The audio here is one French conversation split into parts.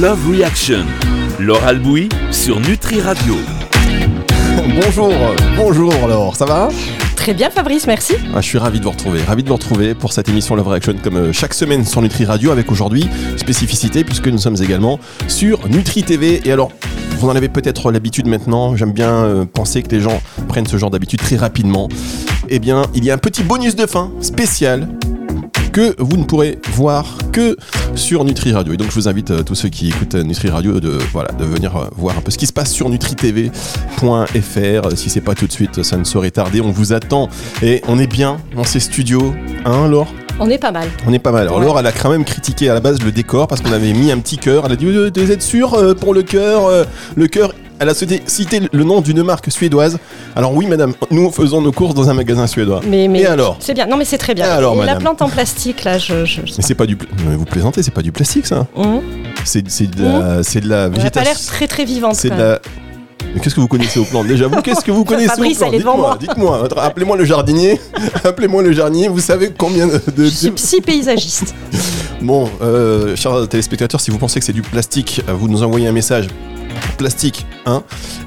Love Reaction. Laure Albouy sur Nutri Radio. bonjour, bonjour alors, ça va? Très bien Fabrice, merci. Ah, je suis ravi de vous retrouver, ravi de vous retrouver pour cette émission Love Reaction comme euh, chaque semaine sur Nutri Radio avec aujourd'hui spécificité puisque nous sommes également sur Nutri TV et alors vous en avez peut-être l'habitude maintenant, j'aime bien euh, penser que les gens prennent ce genre d'habitude très rapidement. Eh bien, il y a un petit bonus de fin spécial que vous ne pourrez voir que sur Nutri Radio. Et donc je vous invite euh, tous ceux qui écoutent euh, Nutri Radio de, voilà, de venir euh, voir un peu ce qui se passe sur nutritv.fr. Si c'est pas tout de suite, ça ne saurait tarder. On vous attend et on est bien dans ces studios. Hein, Laure? On est pas mal. On est pas mal. Alors Laure, elle a quand même critiqué à la base le décor parce qu'on avait mis un petit cœur. Elle a dit Vous êtes sûr pour le cœur Le cœur elle a cité le nom d'une marque suédoise. Alors oui, madame, nous faisons nos courses dans un magasin suédois. Mais, mais Et alors C'est bien. Non, mais c'est très bien. Et alors, Et la madame plante en plastique, là, je. je... Mais c'est pas du. Mais vous plaisantez, c'est pas du plastique ça. Hum. C'est de la, c'est de la Elle a pas l'air végétation. très très vivante. C'est de la. Mais qu'est-ce que vous connaissez aux plantes Déjà, vous, qu'est-ce que vous connaissez Fabrice, aux plantes. Dites-moi, dites-moi. Appelez-moi le jardinier. Appelez-moi le jardinier. Vous savez combien de. de-. Je suis psy paysagiste. Bon, euh, chers téléspectateurs, si vous pensez que c'est du plastique, vous nous envoyez un message plastique 1.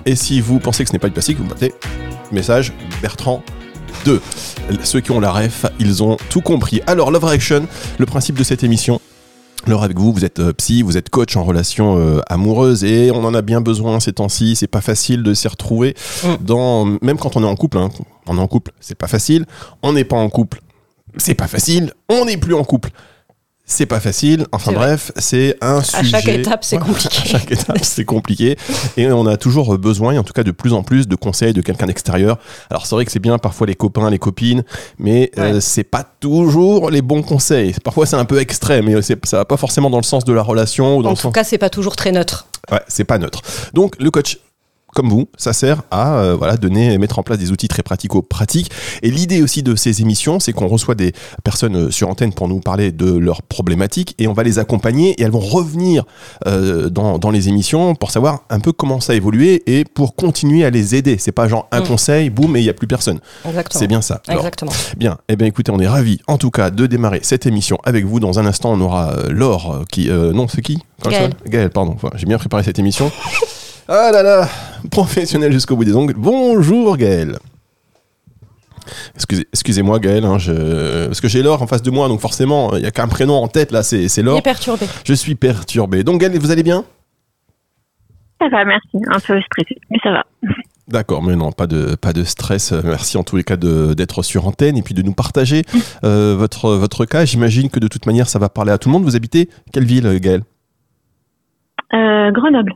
Et si vous pensez que ce n'est pas du plastique, vous mettez message Bertrand 2. Ceux qui ont la ref, ils ont tout compris. Alors, Love Reaction, le principe de cette émission. Alors avec vous, vous êtes euh, psy, vous êtes coach en relation euh, amoureuse et on en a bien besoin ces temps-ci. C'est pas facile de s'y retrouver Mm. dans même quand on est en couple. hein. on est en couple, c'est pas facile. On n'est pas en couple, c'est pas facile. On n'est plus en couple, c'est pas facile. Enfin bref, c'est un sujet. À chaque étape, c'est compliqué. À chaque étape, c'est compliqué. Et on a toujours besoin, et en tout cas de plus en plus, de conseils de quelqu'un d'extérieur. Alors c'est vrai que c'est bien parfois les copains, les copines, mais euh, Ouais. c'est pas toujours les bons conseils. Parfois c'est un peu extrême, mais ça va pas forcément dans le sens de la relation ou dans En le tout sens. cas, c'est pas toujours très neutre. Ouais, c'est pas neutre. Donc le coach comme vous, ça sert à euh, voilà donner, mettre en place des outils très pratico-pratiques. Et l'idée aussi de ces émissions, c'est qu'on reçoit des personnes euh, sur antenne pour nous parler de leurs problématiques et on va les accompagner et elles vont revenir euh, dans, dans les émissions pour savoir un peu comment ça a évolué et pour continuer à les aider. C'est pas genre un Mm. conseil, boum, et il y a plus personne. C'est bien ça. Alors, Exactement. Bien, eh bien écoutez, on est ravis en tout cas de démarrer cette émission avec vous. Dans un instant, on aura euh, Laure qui... non, c'est qui? Gaël. Gaël, pardon. Enfin, J'ai bien préparé cette émission. ah là là, professionnel jusqu'au bout des ongles. Bonjour Gaël. Excusez, excusez-moi Gaël, hein, je... parce que j'ai Laure en face de moi, donc forcément, il n'y a qu'un prénom en tête là, c'est c'est Il Laure. est perturbé. Je suis perturbé. Donc Gaël, vous allez bien? Ça va, merci. Un peu stressé, mais ça va. D'accord, mais non, pas de, pas de stress. Merci en tous les cas de- d'être sur antenne et puis de nous partager euh, votre, votre cas. J'imagine que de toute manière, ça va parler à tout le monde. Vous habitez quelle ville, Gaël? Euh, Grenoble.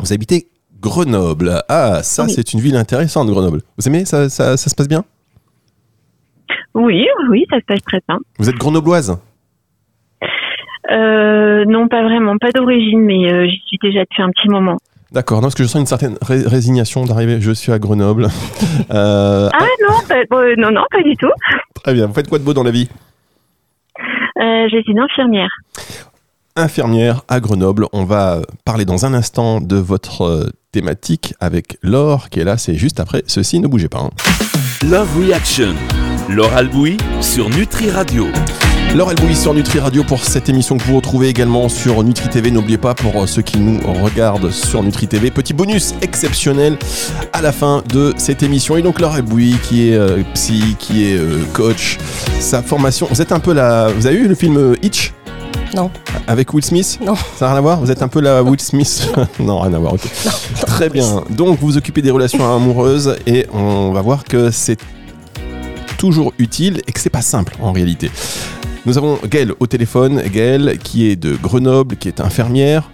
Vous habitez Grenoble. Ah, ça, Oui. c'est une ville intéressante, Grenoble. Vous aimez ça, ça, ça se passe bien? Oui, oui, ça se passe très bien. Vous êtes grenobloise? Euh, non, pas vraiment, pas d'origine, mais euh, j'y suis déjà depuis un petit moment. D'accord, non, parce que je sens une certaine ré- résignation d'arriver. Je suis à Grenoble. Euh, Ah non, pas- non, non, pas du tout. Très bien. Vous faites quoi de beau dans la vie? Euh, je suis infirmière. Infirmière à Grenoble. On va parler dans un instant de votre euh, thématique avec Laure qui est là. C'est juste après ceci. Ne bougez pas. hein. Love Reaction. Laure Albouy sur Nutri Radio. Laure Elbouy sur Nutri Radio pour cette émission que vous retrouvez également sur Nutri TV. N'oubliez pas pour euh, ceux qui nous regardent sur Nutri TV, petit bonus exceptionnel à la fin de cette émission. Et donc Laure Elbouy qui est euh, psy, qui est euh, coach, sa formation. Vous êtes un peu la. Vous avez vu le film Hitch? Non. Avec Will Smith Non. Ça n'a rien à voir Vous êtes un peu la Will Smith Non, rien à voir, ok. Très bien. Donc vous vous occupez des relations amoureuses et on va voir que c'est toujours utile et que c'est pas simple en réalité. Nous avons Gaëlle au téléphone, Gaëlle qui est de Grenoble, qui est infirmière.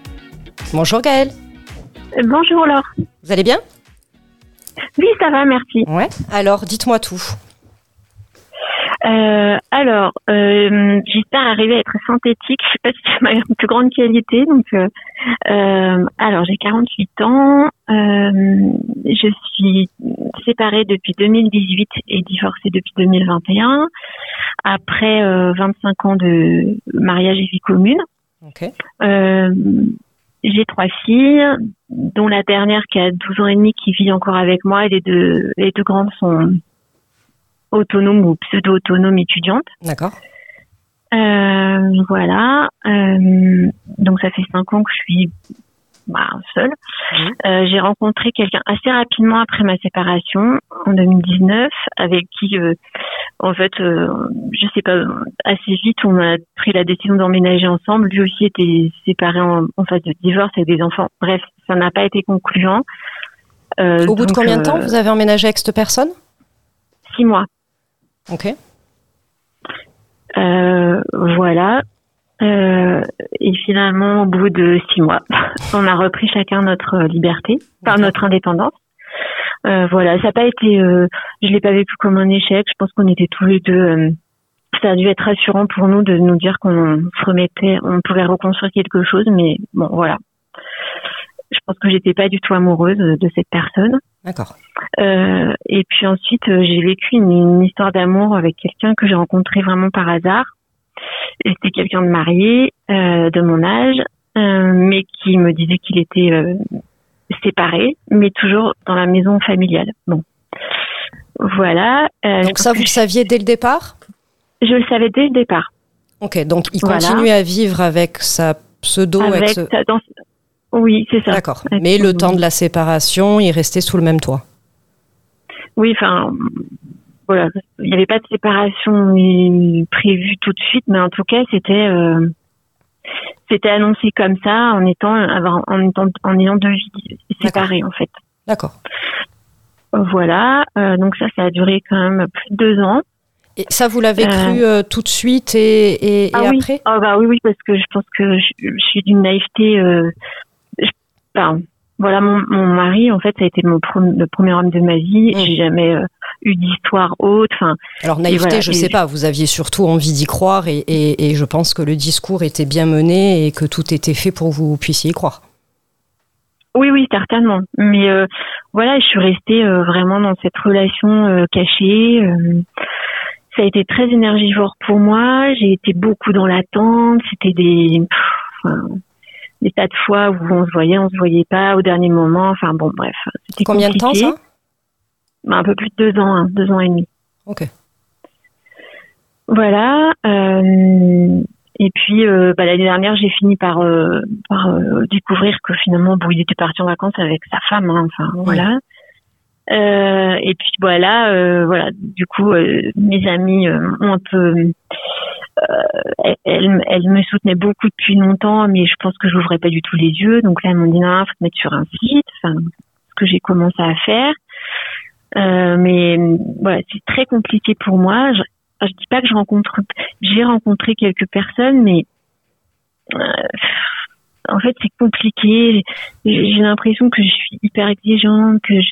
Bonjour Gaël. Euh, bonjour Laure. Vous allez bien? Oui, ça va, merci. Ouais. Alors, dites-moi tout. Euh, alors, euh, j'espère arriver à être synthétique. Je sais pas si c'est ma plus grande qualité. Donc, euh, euh, alors j'ai 48 ans. Euh, je suis séparée depuis 2018 et divorcée depuis 2021. Après euh, 25 ans de mariage et vie commune. Ok. Euh, j'ai trois filles, dont la dernière qui a 12 ans et demi qui vit encore avec moi et les deux, les deux grandes sont autonomes ou pseudo-autonomes étudiantes. D'accord. Euh, voilà. Euh, donc ça fait cinq ans que je suis bah, seule. Euh, j'ai rencontré quelqu'un assez rapidement après ma séparation en 2019, avec qui, en fait, je sais pas, assez vite, on a pris la décision d'emménager ensemble. Lui aussi était séparé en, en phase de divorce avec des enfants. Bref, ça n'a pas été concluant. Au bout de combien de temps vous avez emménagé avec cette personne? Six mois. Ok. Euh, voilà. Euh, et finalement, au bout de six mois, on a repris chacun notre liberté, par notre indépendance. Euh, voilà, ça n'a pas été, euh, je l'ai pas vécu comme un échec. Je pense qu'on était tous les deux. euh, ça a dû être rassurant pour nous de nous dire qu'on se remettait, on pouvait reconstruire quelque chose. Mais bon, voilà. Je pense que j'étais pas du tout amoureuse de cette personne. D'accord. Euh, et puis ensuite, euh, j'ai vécu une, une histoire d'amour avec quelqu'un que j'ai rencontré vraiment par hasard. C'était quelqu'un de marié, euh, de mon âge, euh, mais qui me disait qu'il était séparé, mais toujours dans la maison familiale. Bon, voilà. Donc ça, vous le saviez dès le départ? Je, le savais dès le départ. Ok, donc il Voilà. continue à vivre avec sa pseudo. avec sa- dans- Oui, c'est ça. D'accord. Mais le temps de la séparation, il restait sous le même toit. Oui, enfin, voilà, il n'y avait pas de séparation prévue tout de suite, mais en tout cas, c'était euh, c'était annoncé comme ça en étant en étant en ayant deux vies séparées en fait. D'accord. Voilà, euh, donc ça, ça a duré quand même plus de deux ans. Et ça, vous l'avez Euh. cru euh, tout de suite et, et, et ah oui, après? Ah bah oui, oui, parce que je pense que je, je suis d'une naïveté. Euh, voilà, mon, mon mari, en fait, ça a été mon le premier homme de ma vie. Mm. J'ai jamais euh, eu d'histoire haute. Enfin, Alors naïveté, voilà, je sais pas. Vous aviez surtout envie d'y croire et, et- et je pense que le discours était bien mené et que tout était fait pour que vous puissiez y croire. Oui, oui, certainement. Mais euh, voilà, je suis restée euh, vraiment dans cette relation cachée. ça a été très énergivore pour moi. J'ai été beaucoup dans l'attente. C'était des, pff, des tas de fois où on se voyait, on se voyait pas au dernier moment. Enfin bon, bref. C'était Combien de temps ça? Bah, Un peu plus de deux ans, hein, deux ans et demi. Ok. Voilà. euh, et puis euh, bah, l'année dernière, j'ai fini par, euh, par découvrir que finalement, bon, il était parti en vacances avec sa femme. hein, enfin voilà. Et puis voilà, voilà. Du coup, mes amis ont un peu, euh, elles me soutenaient beaucoup depuis longtemps, mais je pense que j'ouvrais pas du tout les yeux. Donc là, elles m'ont dit non, faut te mettre sur un site. Enfin, ce que j'ai commencé à faire. Euh, mais voilà, c'est très compliqué pour moi. Je, je dis pas que je rencontre, j'ai rencontré quelques personnes, mais euh, en fait c'est compliqué. J'ai l'impression que je suis hyper exigeante, je,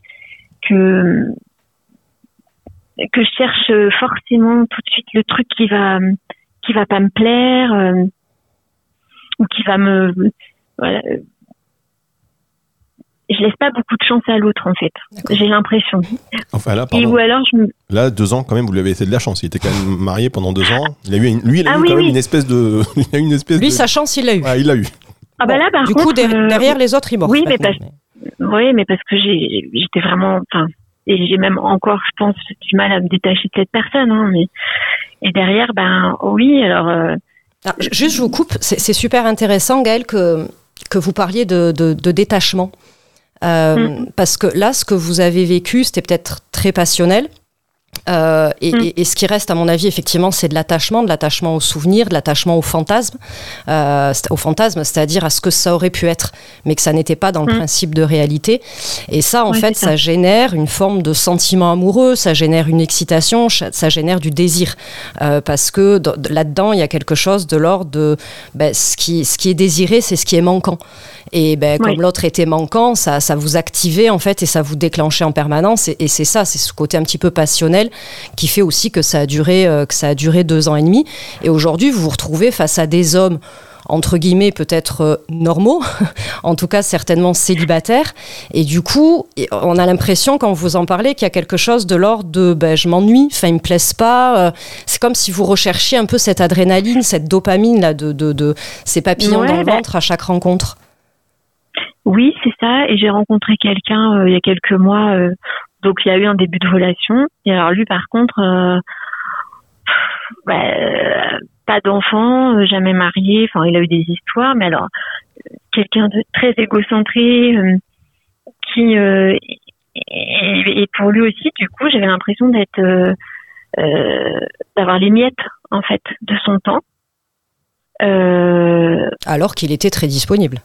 que que je cherche forcément tout de suite le truc qui va qui va pas me plaire euh, ou qui va me voilà. Je laisse pas beaucoup de chance à l'autre en fait. J'ai l'impression. Enfin là, Et ou alors je me Là, deux ans quand même, vous lui avez laissé de la chance. Il était quand même marié pendant deux ans. Il a eu une- lui, il a Ah eu oui, quand même une espèce de, il a eu une espèce Lui, de. sa chance, il l'a eu. Ah, il l'a eu. ah bah là par du contre coup, der- euh, derrière les autres, ils morfent. oui, mais maintenant. Oui, mais parce que j'étais vraiment, enfin, et j'ai même encore, je pense, du mal à me détacher de cette personne. Hein, mais et derrière, ben oui, alors euh, Ah, ju- juste, je vous coupe. C'est super intéressant, Gaëlle, que, que vous parliez de, de- de détachement. Euh, Mm. Parce que là, ce que vous avez vécu, c'était peut-être très passionnel. Euh, et, Mm. et- et ce qui reste, à mon avis, effectivement, c'est de l'attachement, de l'attachement au souvenir, de l'attachement au fantasme, euh, au fantasme, c'est-à-dire à ce que ça aurait pu être, mais que ça n'était pas dans le Mm. principe de réalité. Et ça, en Ouais, fait, ça. ça. génère une forme de sentiment amoureux, ça génère une excitation, ça génère du désir, Euh, parce que dans- là-dedans, il y a quelque chose de l'ordre de ben, ce qui, ce qui est désiré, c'est ce qui est manquant. Et ben, comme l'autre était manquant, ça, ça vous activait en fait et ça vous déclenchait en permanence. Et, et c'est ça, c'est ce côté un petit peu passionnel qui fait aussi que ça a duré, euh, que ça a duré deux ans et demi. Et aujourd'hui, vous vous retrouvez face à des hommes entre guillemets peut-être euh, normaux, en tout cas certainement célibataires. Et du coup, on a l'impression quand vous en parlez qu'il y a quelque chose de l'ordre de ben, je m'ennuie, enfin ils me plaisent pas. euh, c'est comme si vous recherchiez un peu cette adrénaline, cette dopamine là, de, de, de ces papillons Ouais, dans le bah- ventre à chaque rencontre. oui, c'est ça. Et j'ai rencontré quelqu'un euh, il y a quelques mois, donc il y a eu un début de relation. Et alors lui, par contre, euh, bah, euh, pas d'enfant, euh, jamais marié. Enfin, il a eu des histoires, mais alors quelqu'un de très égocentré, qui et, pour lui aussi, du coup, j'avais l'impression d'être d'avoir les miettes en fait de son temps. Alors qu'il était très disponible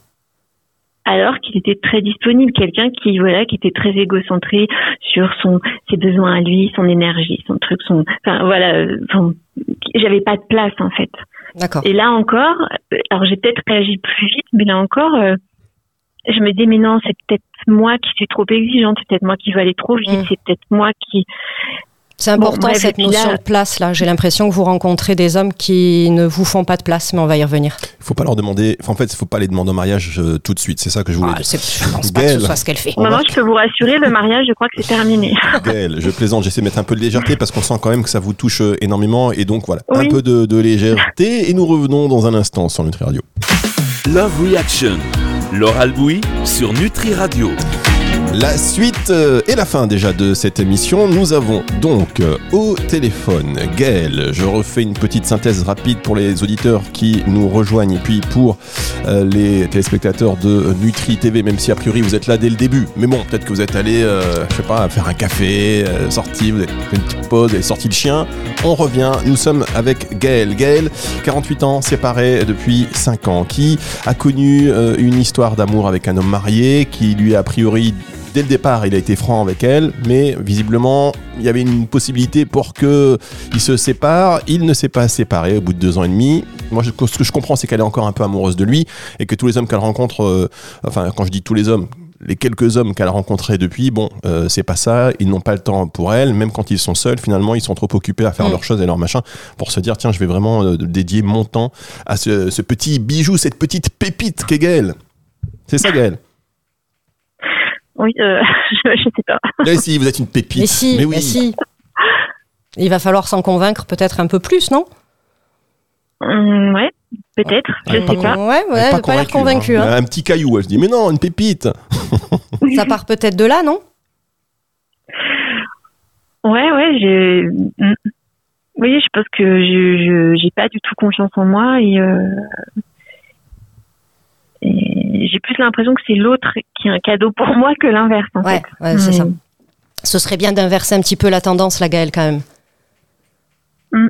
alors qu'il était très disponible, quelqu'un qui voilà, qui était très égocentré sur son ses besoins à lui, son énergie, son truc, son enfin voilà, j'avais pas de place en fait. D'accord. Et là encore, alors j'ai peut-être réagi plus vite, mais là encore euh, je me dis mais non, c'est peut-être moi qui suis trop exigeante, c'est peut-être moi qui veux aller trop vite, mm. c'est peut-être moi qui c'est important cette notion de place là. J'ai l'impression que vous rencontrez des hommes qui ne vous font pas de place, mais on va y revenir. Il faut pas leur demander. en fait, il faut pas les demander en mariage euh, tout de suite. C'est ça que je voulais ah, dire. Je pense pas que ce soit ce qu'elle fait. Maman, je peux vous rassurer, le mariage, je crois que c'est terminé. Gaëlle, je plaisante. J'essaie de mettre un peu de légèreté parce qu'on sent quand même que ça vous touche euh, énormément. Et donc voilà, un peu de, de, légèreté. Et nous revenons dans un instant sur Nutri Radio. Love Reaction. Laure Albouy sur Nutri Radio. La suite euh, et la fin déjà de cette émission. Nous avons donc euh, au téléphone Gaël. Je refais une petite synthèse rapide pour les auditeurs qui nous rejoignent et puis pour euh, les téléspectateurs de Nutri TV, même si a priori vous êtes là dès le début. Mais bon, peut-être que vous êtes allé, je sais pas, faire un café, sorti, vous avez fait une petite pause, avez sorti le chien. On revient. Nous sommes avec Gaël. Gaël, 48 ans, séparé depuis 5 ans, qui a connu une histoire d'amour avec un homme marié qui lui a priori dès le départ, il a été franc avec elle, mais visiblement, il y avait une possibilité pour que il se sépare. Il ne s'est pas séparé au bout de deux ans et demi. Moi, ce que je comprends, c'est qu'elle est encore un peu amoureuse de lui et que tous les hommes qu'elle rencontre, euh, enfin, quand je dis tous les hommes, les quelques hommes qu'elle a rencontrés depuis, bon, euh, c'est pas ça, ils n'ont pas le temps pour elle, même quand ils sont seuls, finalement, ils sont trop occupés à faire mm. leurs choses et leurs machins pour se dire, tiens, je vais vraiment euh, dédier mon temps à ce, petit bijou, cette petite pépite qu'est Gaël. C'est ça, Gaël oui, euh, je, ne sais pas. Mais si, vous êtes une pépite. Mais si, mais oui. si. Il va falloir s'en convaincre peut-être un peu plus, non? Mmh, Ouais, peut-être, je ne sais pas. Ouais, ouais, pas, pas l'air convaincu. Hein. Un petit caillou, je dis, mais non, une pépite. Ça part peut-être de là, non? Ouais, ouais, j'ai. Mmh. Oui, je pense que je j'ai pas du tout confiance en moi et euh, j'ai plus l'impression que c'est l'autre qui est un cadeau pour moi que l'inverse. ouais, c'est ça. Ce serait bien d'inverser un petit peu la tendance, la Gaëlle, quand même. Mm.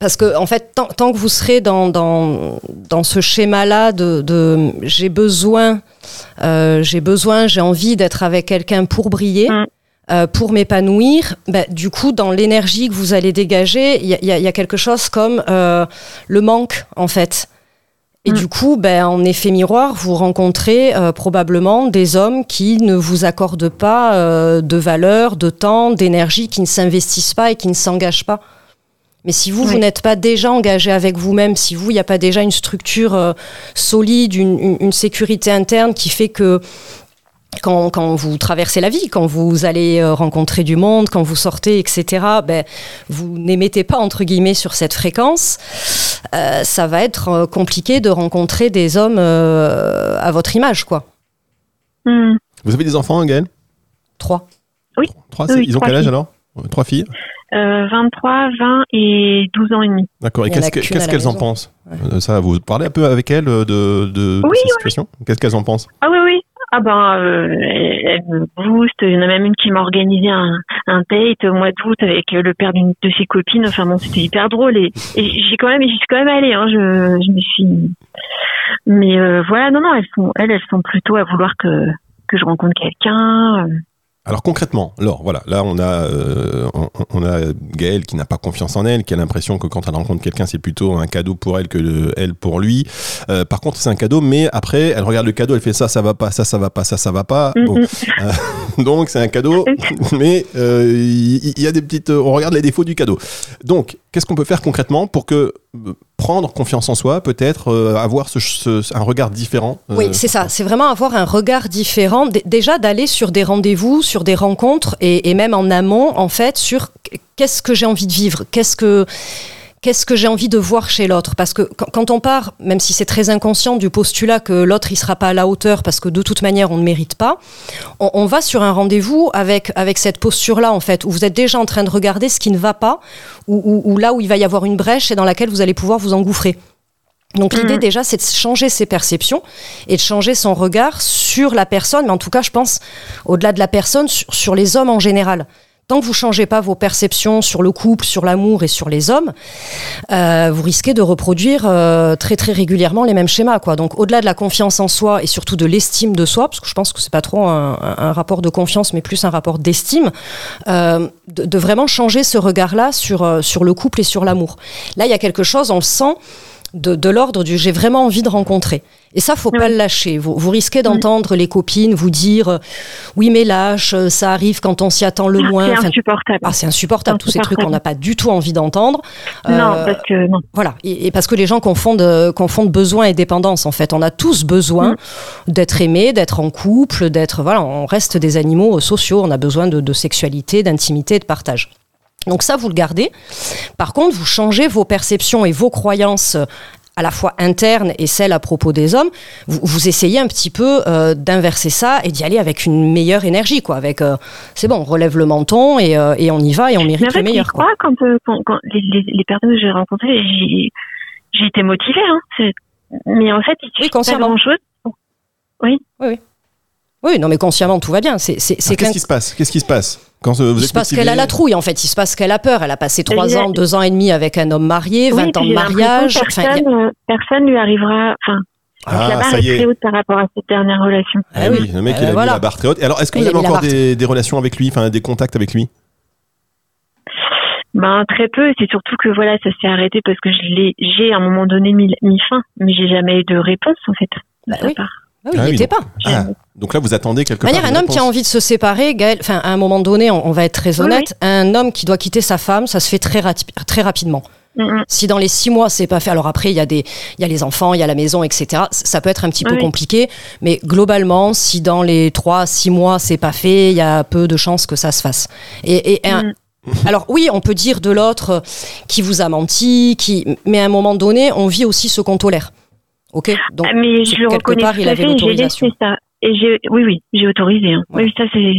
Parce que, en fait, tant, que vous serez dans, dans, dans ce schéma-là de, de j'ai besoin, euh, j'ai besoin, j'ai envie d'être avec quelqu'un pour briller, mm. euh, pour m'épanouir, bah, du coup, dans l'énergie que vous allez dégager, il y, y, a quelque chose comme euh, le manque, en fait. Et mm. du coup, ben, en effet miroir, vous rencontrez euh, probablement des hommes qui ne vous accordent pas euh, de valeur, de temps, d'énergie, qui ne s'investissent pas et qui ne s'engagent pas. Mais si vous, vous n'êtes pas déjà engagé avec vous-même, si vous, il n'y a pas déjà une structure euh, solide, une, une, sécurité interne qui fait que quand, quand, vous traversez la vie, quand vous allez euh, rencontrer du monde, quand vous sortez, etc., ben, vous n'émettez pas, entre guillemets, sur cette fréquence, euh, ça va être euh, compliqué de rencontrer des hommes à votre image, quoi. Hmm. Vous avez des enfants, Gaëlle? Trois. Oui. Trois, ils ont quel âge alors? Trois filles? 23, 20 et 12 ans et demi. D'accord. Et qu'est-ce qu'elles en pensent? Ça, vous parlez un peu avec elles de, de, cette situation? Qu'est-ce qu'elles en pensent? Ah oui, oui. Ah ben, euh, elle, me booste. Il y en a même une qui m'a organisé un, date au mois d'août avec le père d'une de ses copines. Enfin bon, c'était hyper drôle et, j'ai quand même, j'y suis quand même allée. Hein, je, me suis. Mais euh, voilà, non, non, elles sont, elles, elles sont plutôt à vouloir que que je rencontre quelqu'un. Euh. Alors concrètement, alors voilà, là on a euh, on, a Gaëlle qui n'a pas confiance en elle, qui a l'impression que quand elle rencontre quelqu'un, c'est plutôt un cadeau pour elle que elle pour lui. Euh, par contre, c'est un cadeau, mais après, elle regarde le cadeau, elle fait ça, ça va pas, ça, ça va pas, ça, ça va pas. Bon. Euh, donc c'est un cadeau, mais il y, a des petites, on regarde les défauts du cadeau. Donc, qu'est-ce qu'on peut faire concrètement pour que prendre confiance en soi, peut-être euh, avoir ce, un regard différent. Euh, oui, c'est ça. C'est vraiment avoir un regard différent. déjà d'aller sur des rendez-vous, sur des rencontres et, même en amont, en fait, sur qu'est-ce que j'ai envie de vivre, qu'est-ce que qu'est-ce que j'ai envie de voir chez l'autre? Parce que quand, on part, même si c'est très inconscient, du postulat que l'autre il sera pas à la hauteur parce que de toute manière on ne mérite pas, on, va sur un rendez-vous avec avec cette posture-là en fait, où vous êtes déjà en train de regarder ce qui ne va pas, ou, ou là où il va y avoir une brèche et dans laquelle vous allez pouvoir vous engouffrer. Donc l'idée mhm. déjà, c'est de changer ses perceptions et de changer son regard sur la personne, mais en tout cas, je pense, au-delà de la personne, sur les hommes en général tant que vous changez pas vos perceptions sur le couple, sur l'amour et sur les hommes, euh, vous risquez de reproduire euh, très très régulièrement les mêmes schémas. Donc au-delà de la confiance en soi et surtout de l'estime de soi, parce que je pense que c'est pas trop un, rapport de confiance, mais plus un rapport d'estime, euh, de, de, vraiment changer ce regard-là sur, sur le couple et sur l'amour. Là, il y a quelque chose, on le sent de, l'ordre du j'ai vraiment envie de rencontrer. Et ça, faut pas le lâcher. Vous, vous risquez d'entendre les copines vous dire euh, oui, mais lâche, euh, ça arrive quand on s'y attend le ah, moins. C'est insupportable. Ah, c'est insupportable. Tous ces trucs qu'on n'a pas du tout envie d'entendre. non, euh, parce que non. Voilà. Et, parce que les gens confondent, confondent besoin et dépendance. En fait, on a tous besoin mm. d'être aimé, d'être en couple, d'être voilà. On reste des animaux sociaux. On a besoin de, de sexualité, d'intimité, de partage. Donc ça, vous le gardez. Par contre, vous changez vos perceptions et vos croyances euh, à la fois internes et celles à propos des hommes, vous, essayez un petit peu euh, d'inverser ça et d'y aller avec une meilleure énergie, quoi. Avec, euh, c'est bon, on relève le menton et, on y va et on mérite le meilleur. Quoi. Quand, quand, les, personnes que j'ai rencontrées, j'ai été motivée, hein. mais en fait, il oui, pas grand chose. Oui. Oui, oui. Oui, non, mais consciemment, tout va bien. C'est, qu'est-ce qui se passe? Qu'est-ce qui se passe? Quand euh, vous Il se passe qu'elle a la trouille, en fait. Il se passe qu'elle a peur. Elle a passé 3 ans, 2 ans et demi avec un homme marié, 20 ans de mariage. Personne, enfin, personne lui arrivera. Enfin, ah, la barre est, très haute par rapport à cette dernière relation. Ah, oui, le mec, il a euh, mis la barre très haute. alors, est-ce que vous avez encore des, des, relations avec lui, enfin, des contacts avec lui? Ben très peu, c'est surtout que voilà, ça s'est arrêté parce que je l'ai, j'ai à un moment donné mis, mis fin, mais j'ai jamais eu de réponse en fait de bah sa part. Ah oui, il n'était pas. Ah, donc là, vous attendez quelque part. un homme qui a envie de se séparer, Gaël, enfin, à un moment donné, on, va être très honnête, un homme qui doit quitter sa femme, ça se fait très, très rapidement. Si dans les six mois c'est pas fait, alors après il y a des, il y a les enfants, il y a la maison, etc. Ça peut être un petit peu compliqué, mais globalement, si dans les trois, six mois c'est pas fait, il y a peu de chances que ça se fasse. Et, alors oui, on peut dire de l'autre qui vous a menti, qui, mais à un moment donné, on vit aussi ce qu'on tolère. Ok. Donc, ah, mais je quelque reconnais part, il avait l'autorisation. ça. Et j'ai, oui, oui, j'ai autorisé. Hein. Oui, ça c'est.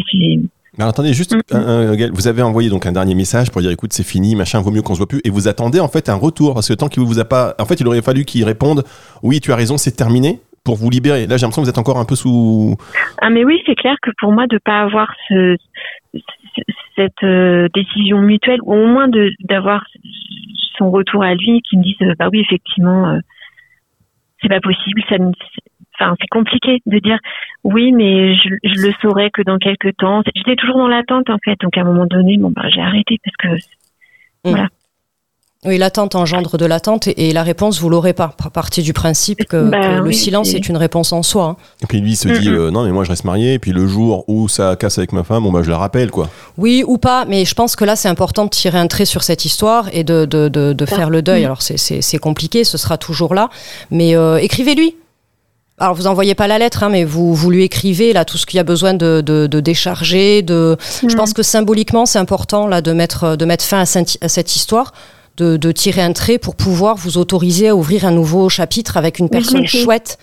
Mais attendez, juste, mm. vous avez envoyé donc un dernier message pour dire écoute, c'est fini, machin, vaut mieux qu'on se voit plus. Et vous attendez en fait un retour parce que tant qu'il vous a pas. En fait, il aurait fallu qu'il réponde oui, tu as raison, c'est terminé pour vous libérer. Là, j'ai l'impression que vous êtes encore un peu sous. Ah, mais oui, c'est clair que pour moi, de pas avoir ce, cette euh, décision mutuelle, ou au moins d'avoir son retour à lui qui me dise euh, bah oui, effectivement. Euh, c'est pas possible. Ça, enfin, c'est compliqué de dire oui, mais je, le saurais que dans quelques temps. J'étais toujours dans l'attente en fait. Donc à un moment donné, bon, bah, j'ai arrêté parce que mm. voilà. Oui, l'attente engendre de l'attente et, la réponse, vous l'aurez pas. À partir du principe que, bah le silence est... une réponse en soi. Hein. Et puis lui il se dit euh, non mais moi je reste marié et puis le jour où ça casse avec ma femme, bon bah je la rappelle quoi. Oui ou pas, mais je pense que là c'est important de tirer un trait sur cette histoire et de, de, de, faire le deuil. Alors c'est compliqué, ce sera toujours là, mais euh, écrivez-lui. Alors vous envoyez pas la lettre, hein, mais vous, vous lui écrivez là tout ce qu'il y a besoin de, de, de décharger. De... Je pense que symboliquement c'est important là de mettre de mettre fin à cette histoire de, tirer un trait pour pouvoir vous autoriser à ouvrir un nouveau chapitre avec une personne chouette.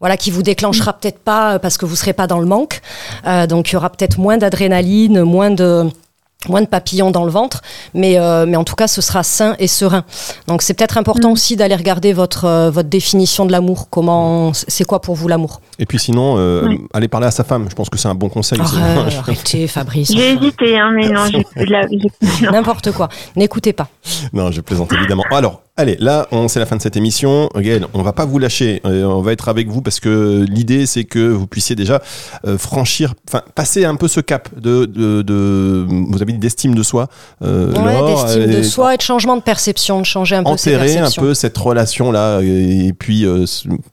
Voilà, qui vous déclenchera peut-être pas euh, parce que vous serez pas dans le manque. Euh, donc il y aura peut-être moins d'adrénaline, moins de moins de papillons dans le ventre, mais, euh, mais en tout cas, ce sera sain et serein. Donc, c'est peut-être important mm. aussi d'aller regarder votre, euh, votre définition de l'amour. Comment, c'est quoi pour vous l'amour? Et puis sinon, euh, allez parler à sa femme. Je pense que c'est un bon conseil. arrêtez, Fabrice. J'ai hésité, hein, mais non, N'importe quoi. N'écoutez pas. Non, je plaisante évidemment. Alors, Allez, là, c'est la fin de cette émission. Gaël, on va pas vous lâcher. Euh, on va être avec vous parce que l'idée, c'est que vous puissiez déjà euh, franchir, enfin, passer un peu ce cap de, de, vous avez d'estime de soi. Euh, d'estime de soi et de changement de perception, de changer un peu Enterrer un peu cette relation-là et, puis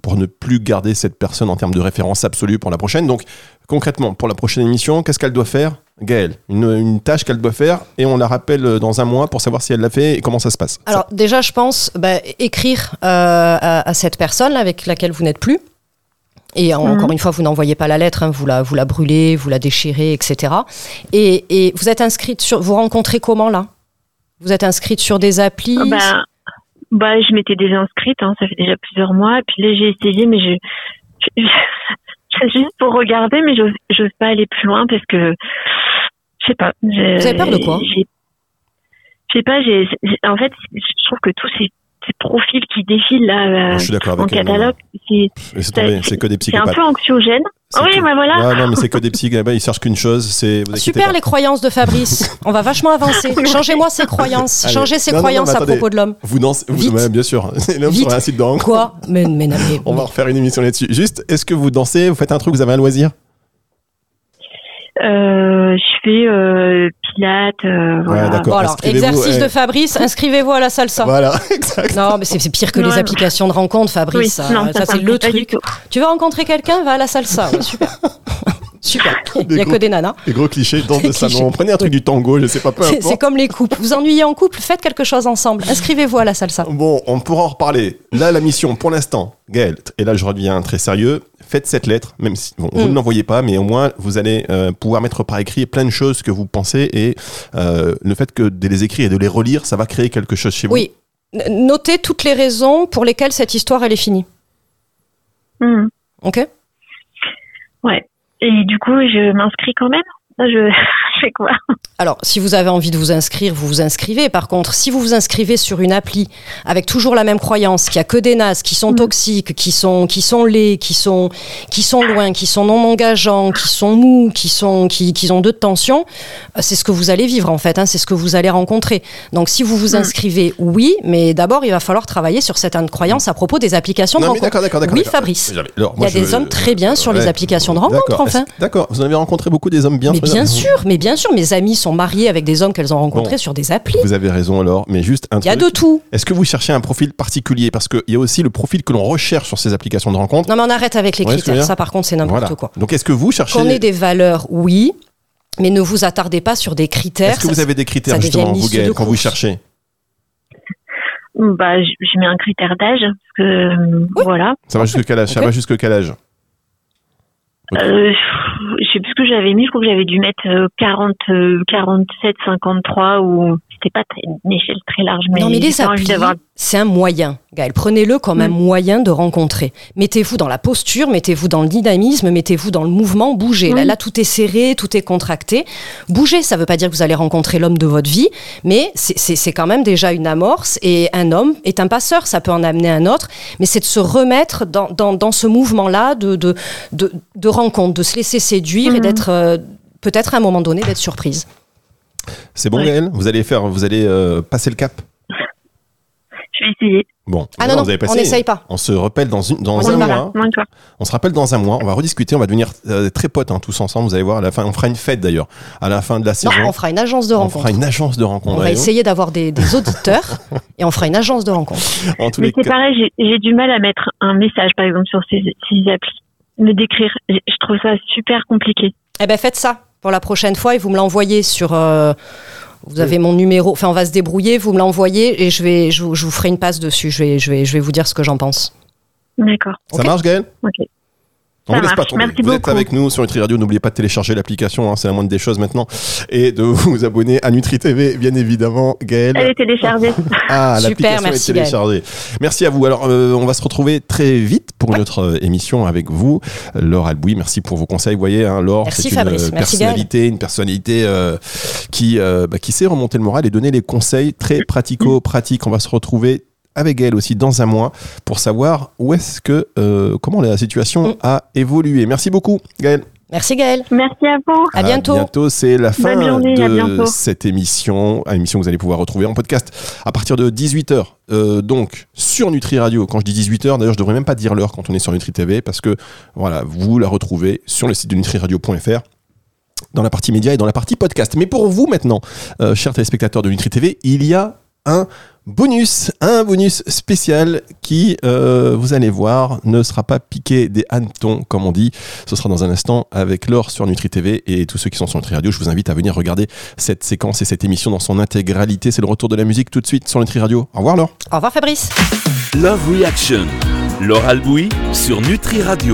pour ne plus garder cette personne en termes de référence absolue pour la prochaine. Donc, concrètement, pour la prochaine émission, qu'est-ce qu'elle doit faire? Gaëlle, une, tâche qu'elle doit faire et on la rappelle euh, dans un mois pour savoir si elle l'a fait et comment ça se passe. Alors déjà, je pense bah, écrire euh, à, cette personne avec laquelle vous n'êtes plus. Et mhm. encore une fois, vous n'envoyez pas la lettre, hein, vous, la, vous la brûlez, vous la déchirez, etc. Et, vous êtes inscrite sur... Vous rencontrez comment là? Vous êtes inscrite sur des applis? Ben, Bah, je m'étais déjà inscrite, hein, ça fait déjà plusieurs mois. Puis là, j'ai essayé, mais je, je- je- juste pour regarder, mais j'ose j'ose pas aller plus loin parce que je sais pas. je- Vous avez peur de quoi? Je sais pas. J'ai, en fait, je trouve que tous ces, ces profils qui défilent là euh, Je suis d'accord en catalogue, c'est, que des c'est un psychopathes. peu anxiogène. Oui, que- bah voilà. Ouais, non, mais c'est que des psychopathes. Ils cherchent qu'une chose, c'est. Super pas. les croyances de Fabrice. On va vachement avancer. Changez-moi ses croyances. Allez. Changez ses Non, non, non, croyances mais à propos de l'homme. Vous dansez, vous, Vite. bien sûr. L'homme sur un site de rencontre. Quoi mais, mais, non, mais- On va refaire une émission là-dessus. Juste, est-ce que vous dansez, vous faites un truc, vous avez un loisir? Euh, je fais euh, pilates. euh, voilà. d'accord. Bon alors, inscrivez-vous, exercice de Fabrice, inscrivez-vous à la salsa. Voilà, exact. Non, mais c'est pire que Non, les applications de rencontre, Oui, Fabrice. ça, non, ça, ça, ça c'est le truc. Tu veux rencontrer quelqu'un Va à la salsa. Ouais, super. super. Il n'y a gros- que des nanas. Les gros clichés, danse de Les clichés. salon. Prenez un truc du tango, je sais pas, peu C'est comme les couples. Vous ennuyez en couple, faites quelque chose ensemble. Inscrivez-vous à la salsa. Bon, on pourra en reparler. Là, la mission, pour l'instant, Gaël, et là je reviens très sérieux, faites cette lettre, même si bon, vous Mm. ne l'envoyez pas, mais au moins vous allez euh, pouvoir mettre par écrit plein de choses que vous pensez et euh, le fait que de les écrire et de les relire, ça va créer quelque chose chez vous. Oui. Notez toutes les raisons pour lesquelles cette histoire, elle est finie. Hmm. Ok? Ouais. Et du coup, je m'inscris quand même. Je, quoi Alors, si vous avez envie de vous inscrire, vous vous inscrivez. Par contre, si vous vous inscrivez sur une appli avec toujours la même croyance, qu'il y a que des nazes qui sont Mhm. toxiques, qui sont qui sont laids, qui sont qui sont loin, qui sont non engageants, qui sont mous, qui sont qui, qui ont deux de tension, euh, c'est ce que vous allez vivre en fait. hein, c'est ce que vous allez rencontrer. Donc, si vous vous Mhm. inscrivez, oui, mais d'abord, il va falloir travailler sur certaines croyances à propos des applications de Non, rencontre. d'accord, d'accord, d'accord. Oui. Fabrice. Il y a des hommes très bien sur les applications de rencontre, D'accord. enfin. D'accord. Vous en avez rencontré beaucoup des hommes bien Mais bien sûr, mais bien sûr, mes amis sont mariés avec des hommes qu'elles ont rencontrés Bon. sur des applis. Vous avez raison alors, mais juste un Il y a truc. de tout. Est-ce que vous cherchez un profil particulier? Parce qu'il y a aussi le profil que l'on recherche sur ces applications de rencontre. Non, mais on arrête avec les critères. Ça, par contre, c'est n'importe Voilà. quoi. Donc est-ce que vous cherchez Qu'on ait des valeurs, oui, mais ne vous attardez pas sur des critères. Est-ce que vous avez des critères justement, vous quand vous cherchez? Bah, je, je mets un critère d'âge parce que voilà. Ça va jusque quel âge? Ça va jusque quel âge? Euh, je sais plus ce que j'avais mis. Je crois que j'avais dû mettre euh, 40, euh, 47, 53 ou c'était pas une échelle très large. Mais non, mais les applis, c'est un moyen, Gaël. Prenez-le comme un Mm. moyen de rencontrer. Mettez-vous dans la posture, mettez-vous dans le dynamisme, mettez-vous dans le mouvement, bougez. Là, Mm. là, tout est serré, tout est contracté. Bougez, ça ne veut pas dire que vous allez rencontrer l'homme de votre vie, mais c'est- quand même déjà une amorce. Et un homme est un passeur, ça peut en amener un autre, mais c'est de se remettre dans, dans, dans ce mouvement-là de, de, de, de rencontre, de se laisser séduire et Mhm. d'être euh, peut-être à un moment donné d'être surprise. C'est bon Ouais. Gaël Vous allez faire, vous allez euh, passer le cap Je vais essayer. Bon. Ah non, vous non, avez passé. on n'essaye pas. On se rappelle dans, une, dans On un mois. On se rappelle dans un mois. On va rediscuter. On va devenir euh, très potes hein, tous ensemble. Vous allez voir. À la fin, on fera une fête d'ailleurs. À la fin de la Non, saison, on fera une agence de on rencontre. fera une agence de rencontre. On va essayer d'avoir des, des auditeurs et on fera une agence de rencontre. En tous Mais c'est pareil, j'ai- du mal à mettre un message, par exemple, sur ces, ces applis. Me décrire, je je trouve ça super compliqué. Eh ben faites ça pour la prochaine fois et vous me l'envoyez sur. euh, vous avez mon numéro. Enfin, on va se débrouiller. Vous me l'envoyez et je vais, je, vous- je vous ferai une passe dessus. Je vais, je vais, je vais vous dire ce que j'en pense. D'accord. Ça marche Gaël Ok. On Ça vous laisse pas tomber. Merci vous êtes avec nous sur Nutri Radio. N'oubliez pas de télécharger l'application, hein, c'est la moindre des choses maintenant. Et de vous abonner à Nutri TV, bien évidemment, Gaël. Elle est téléchargée. Ah, Super, l'application est merci, téléchargée. Merci à vous. Alors, euh, on va se retrouver très vite pour une autre euh, émission avec vous. Laure Albouy, merci pour vos conseils. Vous voyez, hein, Laure, Merci, c'est une Fabrice. euh, Merci, personnalité, une personnalité euh, qui, euh, bah, qui sait remonter le moral et donner les conseils très pratico-pratiques. On va se retrouver avec Gaël aussi dans un mois pour savoir où est-ce que, euh, comment la situation Mm. a évolué. Merci beaucoup, Gaël. Merci Gaël. Merci à vous. À bientôt. bientôt, c'est la fin journée, à de cette émission, une émission que vous allez pouvoir retrouver en podcast à partir de 18h. donc sur Nutri Radio, quand je dis 18h, d'ailleurs je devrais même pas dire l'heure quand on est sur Nutri TV parce que voilà, vous la retrouvez sur le site de nutriradio.fr dans la partie média et dans la partie podcast. Mais pour vous maintenant, euh, chers téléspectateurs de Nutri TV, il y a un bonus, un bonus spécial qui, euh, vous allez voir, ne sera pas piqué des hannetons, comme on dit. Ce sera dans un instant avec Laure sur Nutri TV et tous ceux qui sont sur Nutri Radio. Je vous invite à venir regarder cette séquence et cette émission dans son intégralité. C'est le retour de la musique tout de suite sur Nutri Radio. Au revoir Laure. Au revoir Fabrice. Love Reaction. Laure Albouy sur Nutri Radio.